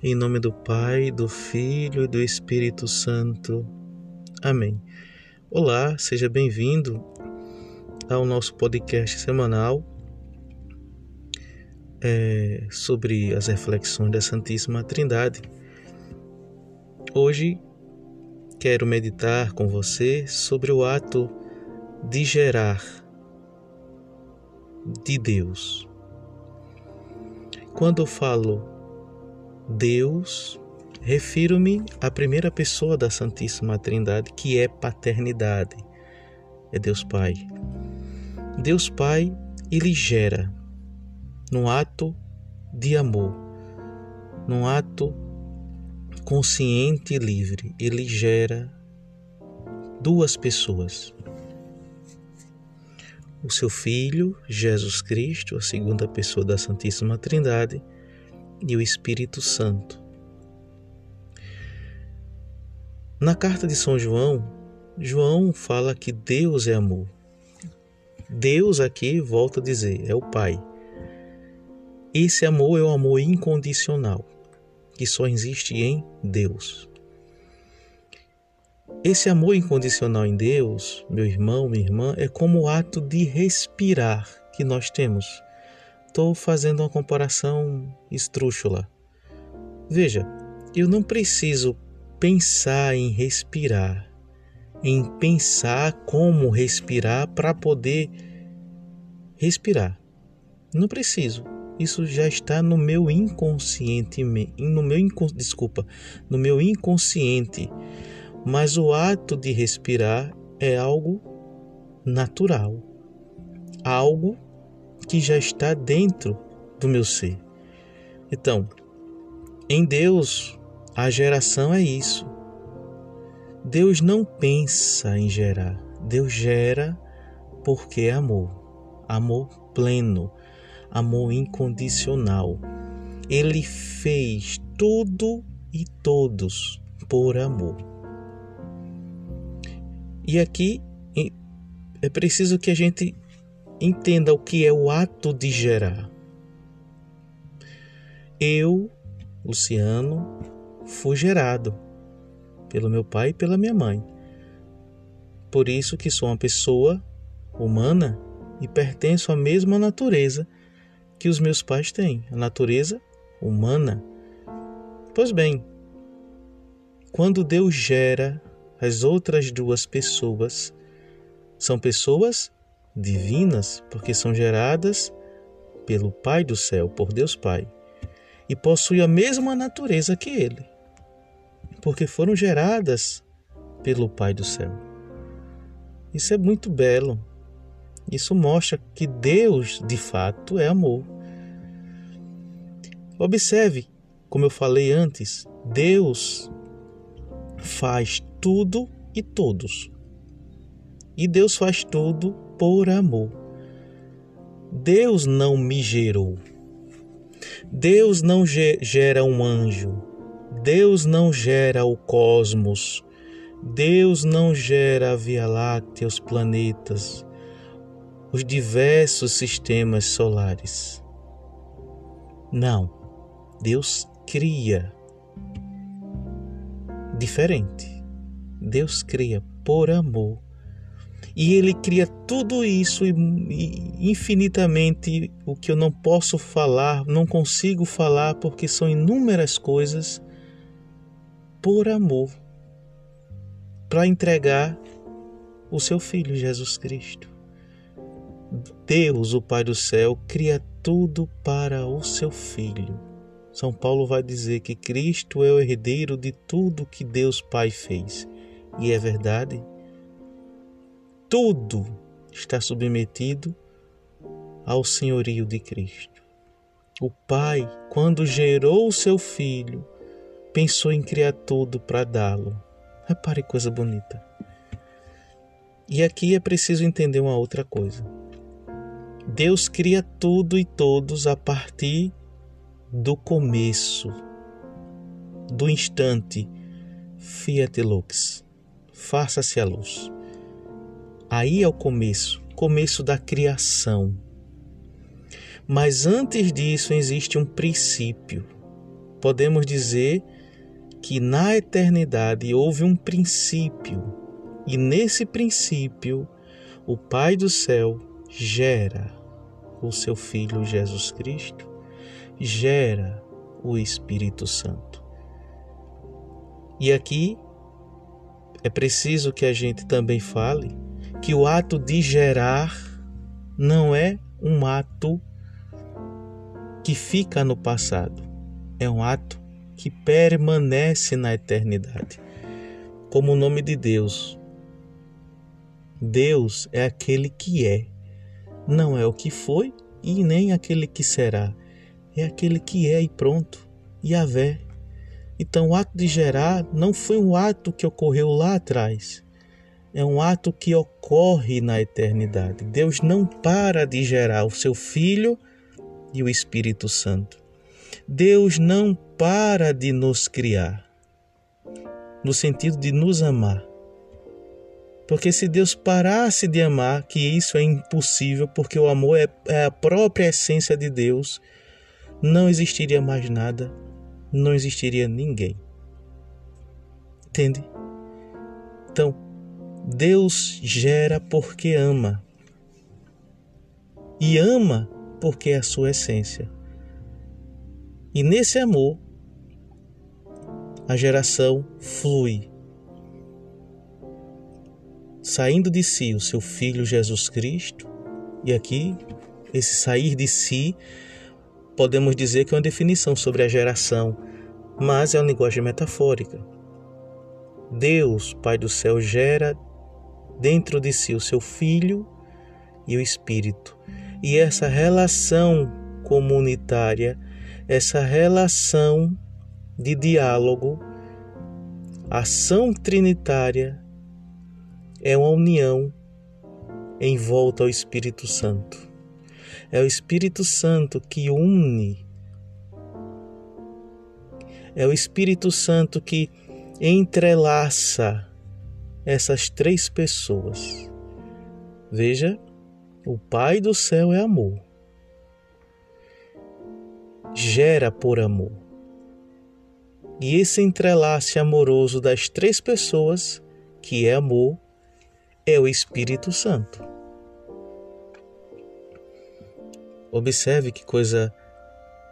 Em nome do Pai, do Filho e do Espírito Santo. Amém. Olá, seja bem-vindo ao nosso podcast semanal é, sobre as reflexões da Santíssima Trindade. Hoje quero meditar com você sobre o ato de gerar de Deus. Quando eu falo Deus, refiro-me à primeira pessoa da Santíssima Trindade, que é paternidade. É Deus Pai. Deus Pai, ele gera num ato de amor, num ato consciente e livre, ele gera duas pessoas. O seu Filho, Jesus Cristo, a segunda pessoa da Santíssima Trindade, e o Espírito Santo. Na carta de São João, João fala que Deus é amor. Deus aqui, volta a dizer, é o Pai. Esse amor é o amor incondicional, que só existe em Deus. Esse amor incondicional em Deus, meu irmão, minha irmã, é como o ato de respirar que nós temos estou fazendo uma comparação estrúxula. Veja, eu não preciso pensar em respirar, em pensar como respirar para poder respirar. Não preciso. Isso já está no meu inconsciente, no meu desculpa, no meu inconsciente. Mas o ato de respirar é algo natural, algo que já está dentro do meu ser. Então, em Deus, a geração é isso. Deus não pensa em gerar, Deus gera porque é amor, amor pleno, amor incondicional. Ele fez tudo e todos por amor. E aqui é preciso que a gente entenda o que é o ato de gerar. Eu, Luciano, fui gerado pelo meu pai e pela minha mãe. Por isso que sou uma pessoa humana e pertenço à mesma natureza que os meus pais têm, a natureza humana. Pois bem, quando Deus gera as outras duas pessoas, são pessoas divinas, porque são geradas pelo Pai do céu, por Deus Pai, e possuem a mesma natureza que Ele, porque foram geradas pelo Pai do céu. Isso é muito belo. Isso mostra que Deus, de fato, é amor. Observe, como eu falei antes, Deus faz tudo e todos. E Deus faz tudo por amor. Deus não me gerou. Deus não gera um anjo. Deus não gera o cosmos. Deus não gera a Via Láctea, os planetas, os diversos sistemas solares. Não. Deus cria diferente. Deus cria por amor e ele cria tudo isso e infinitamente o que eu não posso falar, não consigo falar porque são inúmeras coisas por amor para entregar o seu filho Jesus Cristo. Deus, o Pai do céu, cria tudo para o seu filho. São Paulo vai dizer que Cristo é o herdeiro de tudo que Deus Pai fez. E é verdade tudo está submetido ao senhorio de Cristo. O Pai, quando gerou o seu filho, pensou em criar tudo para dá-lo. Repare coisa bonita. E aqui é preciso entender uma outra coisa. Deus cria tudo e todos a partir do começo, do instante. Fiat lux, faça-se a luz. Aí é o começo, começo da criação. Mas antes disso existe um princípio. podemos dizer que na eternidade houve um princípio, e nesse princípio o Pai do céu gera o seu Filho Jesus Cristo, gera o Espírito Santo. E aqui é preciso que a gente também fale que o ato de gerar não é um ato que fica no passado, é um ato que permanece na eternidade. Como o nome de Deus. Deus é aquele que é, não é o que foi e nem aquele que será, é aquele que é e pronto, Yahvé. Então, o ato de gerar não foi um ato que ocorreu lá atrás, é um ato que ocorre na eternidade. Deus não para de gerar o seu Filho e o Espírito Santo. Deus não para de nos criar, no sentido de nos amar. Porque se Deus parasse de amar, que isso é impossível, porque o amor é, é a própria essência de Deus, não existiria mais nada, não existiria ninguém. Entende? Então, Deus gera porque ama. E ama porque é a sua essência. E nesse amor, a geração flui, saindo de si o seu Filho Jesus Cristo, e aqui, esse sair de si, podemos dizer que é uma definição sobre a geração, mas é uma linguagem metafórica. Deus, Pai do céu, gera dentro de si o seu Filho e o Espírito. E essa relação comunitária, essa relação de diálogo, ação trinitária, é uma união em volta ao Espírito Santo. É o Espírito Santo que une. É o Espírito Santo que entrelaça essas três pessoas. Veja, o Pai do céu é amor. Gera por amor. E esse entrelace amoroso das três pessoas, que é amor, é o Espírito Santo. Observe que coisa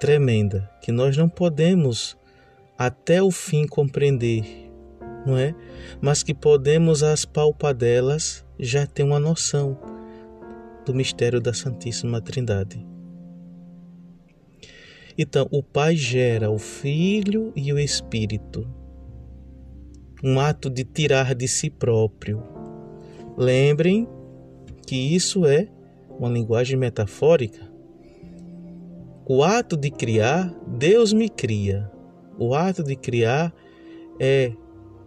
tremenda, que nós não podemos até o fim compreender não é? Mas que podemos, às palpadelas, já ter uma noção do mistério da Santíssima Trindade. Então, o Pai gera o Filho e o Espírito, um ato de tirar de si próprio. Lembrem que isso é uma linguagem metafórica. O ato de criar, Deus me cria. O ato de criar é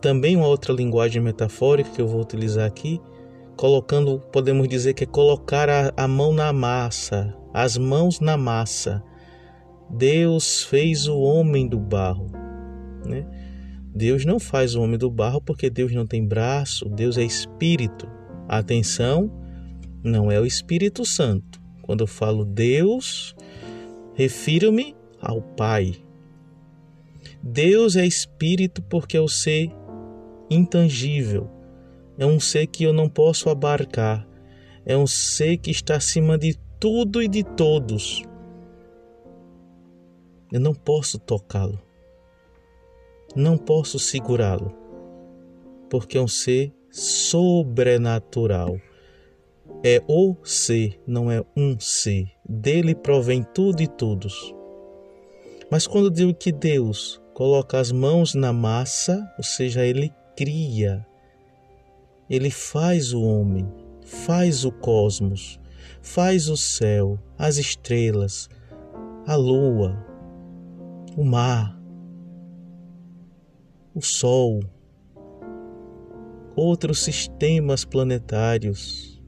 também uma outra linguagem metafórica que eu vou utilizar aqui, colocando, podemos dizer que é colocar a, a mão na massa, as mãos na massa. Deus fez o homem do barro, né? Deus não faz o homem do barro porque Deus não tem braço, Deus é espírito. Atenção, não é o Espírito Santo. Quando eu falo Deus, refiro-me ao Pai. Deus é espírito porque é o ser intangível. É um ser que eu não posso abarcar. É um ser que está acima de tudo e de todos. Eu não posso tocá-lo. Não posso segurá-lo. Porque é um ser sobrenatural. É o ser, não é um ser. Dele provém tudo e todos. Mas quando digo que Deus coloca as mãos na massa, ou seja, ele cria, ele faz o homem, faz o cosmos, faz o céu, as estrelas, a lua, o mar, o sol, outros sistemas planetários.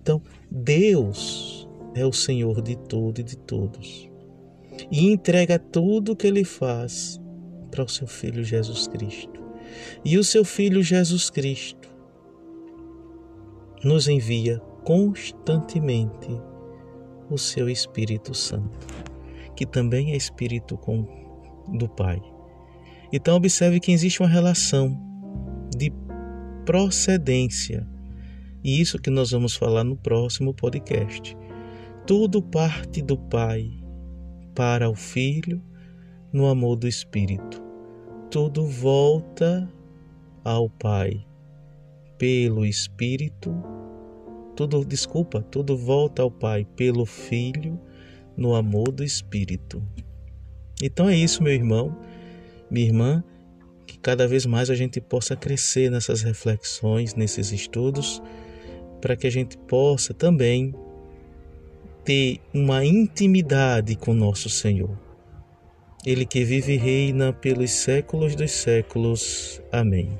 Então, Deus é o Senhor de tudo e de todos. E entrega tudo o que ele faz para o seu filho Jesus Cristo e o seu Filho Jesus Cristo nos envia constantemente o seu Espírito Santo, que também é Espírito do Pai. Então, observe que existe uma relação de procedência. E isso que nós vamos falar no próximo podcast. Tudo parte do Pai para o Filho no amor do Espírito. Tudo volta ao Pai pelo Espírito. Tudo, desculpa, tudo volta ao Pai pelo Filho no amor do Espírito. Então é isso, meu irmão, minha irmã, que cada vez mais a gente possa crescer nessas reflexões, nesses estudos, para que a gente possa também ter uma intimidade com nosso Senhor. Ele que vive e reina pelos séculos dos séculos. Amém.